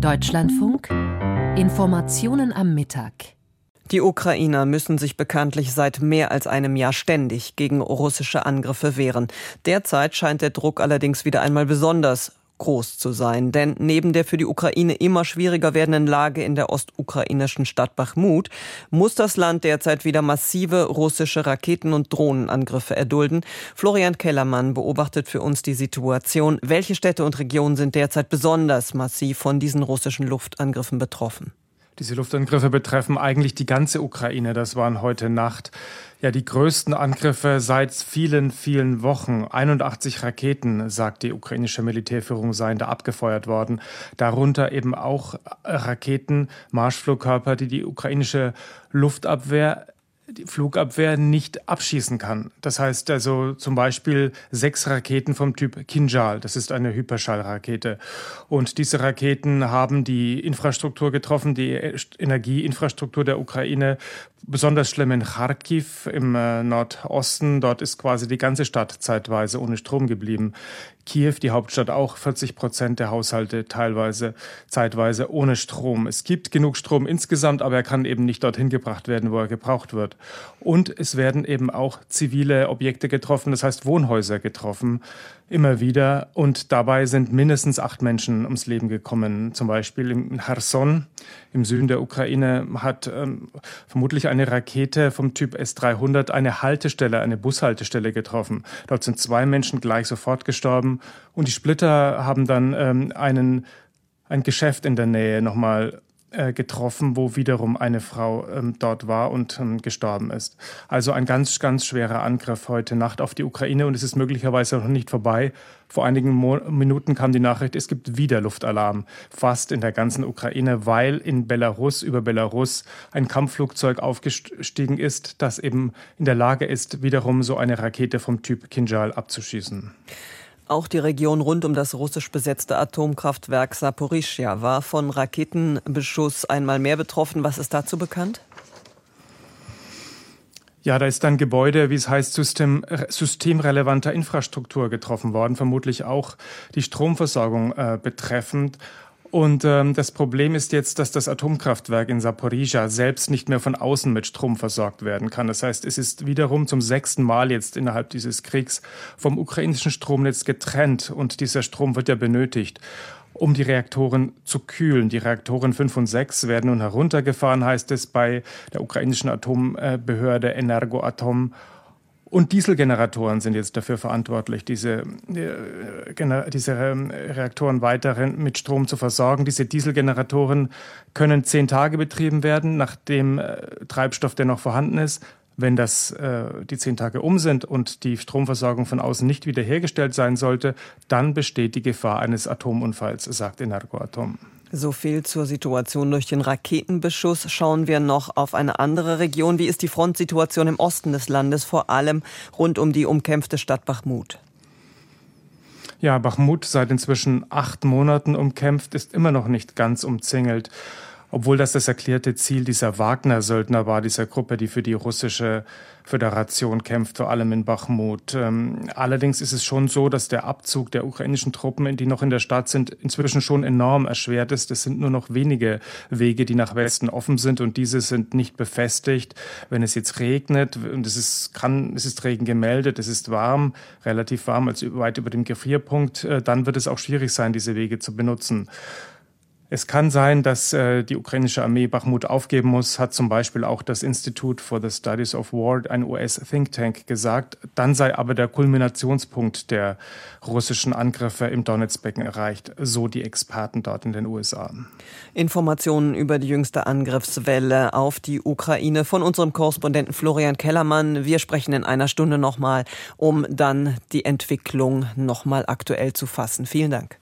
Deutschlandfunk Informationen am Mittag. Die Ukrainer müssen sich bekanntlich seit mehr als einem Jahr ständig gegen russische Angriffe wehren. Derzeit scheint der Druck allerdings wieder einmal besonders groß zu sein. Denn neben der für die Ukraine immer schwieriger werdenden Lage in der ostukrainischen Stadt Bachmut muss das Land derzeit wieder massive russische Raketen- und Drohnenangriffe erdulden. Florian Kellermann beobachtet für uns die Situation. Welche Städte und Regionen sind derzeit besonders massiv von diesen russischen Luftangriffen betroffen? Diese Luftangriffe betreffen eigentlich die ganze Ukraine. Das waren heute Nacht ja die größten Angriffe seit vielen, vielen Wochen. 81 Raketen, sagt die ukrainische Militärführung, seien da abgefeuert worden. Darunter eben auch Raketen, Marschflugkörper, die die ukrainische Luftabwehr die Flugabwehr nicht abschießen kann. Das heißt also zum Beispiel sechs Raketen vom Typ Kinjal. Das ist eine Hyperschallrakete. Und diese Raketen haben die Infrastruktur getroffen, die Energieinfrastruktur der Ukraine. Besonders schlimm in Kharkiv im äh, Nordosten. Dort ist quasi die ganze Stadt zeitweise ohne Strom geblieben. Kiew, die Hauptstadt, auch 40 Prozent der Haushalte teilweise zeitweise ohne Strom. Es gibt genug Strom insgesamt, aber er kann eben nicht dorthin gebracht werden, wo er gebraucht wird. Und es werden eben auch zivile Objekte getroffen, das heißt Wohnhäuser getroffen, immer wieder. Und dabei sind mindestens acht Menschen ums Leben gekommen. Zum Beispiel in Kherson im Süden der Ukraine hat ähm, vermutlich eine Rakete vom Typ S-300 eine Haltestelle, eine Bushaltestelle getroffen. Dort sind zwei Menschen gleich sofort gestorben. Und die Splitter haben dann ähm, einen, ein Geschäft in der Nähe nochmal äh, getroffen, wo wiederum eine Frau ähm, dort war und ähm, gestorben ist. Also ein ganz, ganz schwerer Angriff heute Nacht auf die Ukraine und es ist möglicherweise noch nicht vorbei. Vor einigen Mo Minuten kam die Nachricht, es gibt wieder Luftalarm, fast in der ganzen Ukraine, weil in Belarus, über Belarus, ein Kampfflugzeug aufgestiegen ist, das eben in der Lage ist, wiederum so eine Rakete vom Typ Kinjal abzuschießen. Auch die Region rund um das russisch besetzte Atomkraftwerk Saporischia war von Raketenbeschuss einmal mehr betroffen. Was ist dazu bekannt? Ja, da ist ein Gebäude, wie es heißt, system, systemrelevanter Infrastruktur getroffen worden, vermutlich auch die Stromversorgung äh, betreffend. Und ähm, das Problem ist jetzt, dass das Atomkraftwerk in Saporizhia selbst nicht mehr von außen mit Strom versorgt werden kann. Das heißt, es ist wiederum zum sechsten Mal jetzt innerhalb dieses Kriegs vom ukrainischen Stromnetz getrennt und dieser Strom wird ja benötigt um die Reaktoren zu kühlen. Die Reaktoren 5 und 6 werden nun heruntergefahren, heißt es bei der ukrainischen Atombehörde Energoatom. Und Dieselgeneratoren sind jetzt dafür verantwortlich, diese, äh, diese ähm, Reaktoren weiterhin mit Strom zu versorgen. Diese Dieselgeneratoren können zehn Tage betrieben werden, nach dem äh, Treibstoff, der noch vorhanden ist. Wenn das, äh, die zehn Tage um sind und die Stromversorgung von außen nicht wiederhergestellt sein sollte, dann besteht die Gefahr eines Atomunfalls, sagt Energoatom. So viel zur Situation durch den Raketenbeschuss. Schauen wir noch auf eine andere Region. Wie ist die Frontsituation im Osten des Landes, vor allem rund um die umkämpfte Stadt Bachmut? Ja, Bachmut seit inzwischen acht Monaten umkämpft, ist immer noch nicht ganz umzingelt obwohl das das erklärte Ziel dieser Wagner-Söldner war, dieser Gruppe, die für die russische Föderation kämpft, vor allem in Bachmut. Ähm, allerdings ist es schon so, dass der Abzug der ukrainischen Truppen, die noch in der Stadt sind, inzwischen schon enorm erschwert ist. Es sind nur noch wenige Wege, die nach Westen offen sind und diese sind nicht befestigt. Wenn es jetzt regnet und es ist, kann, es ist Regen gemeldet, es ist warm, relativ warm, also weit über dem Gefrierpunkt, äh, dann wird es auch schwierig sein, diese Wege zu benutzen. Es kann sein, dass äh, die ukrainische Armee Bachmut aufgeben muss, hat zum Beispiel auch das Institute for the Studies of War, ein US-Think Tank, gesagt. Dann sei aber der Kulminationspunkt der russischen Angriffe im Donetsbecken erreicht, so die Experten dort in den USA. Informationen über die jüngste Angriffswelle auf die Ukraine von unserem Korrespondenten Florian Kellermann. Wir sprechen in einer Stunde nochmal, um dann die Entwicklung nochmal aktuell zu fassen. Vielen Dank.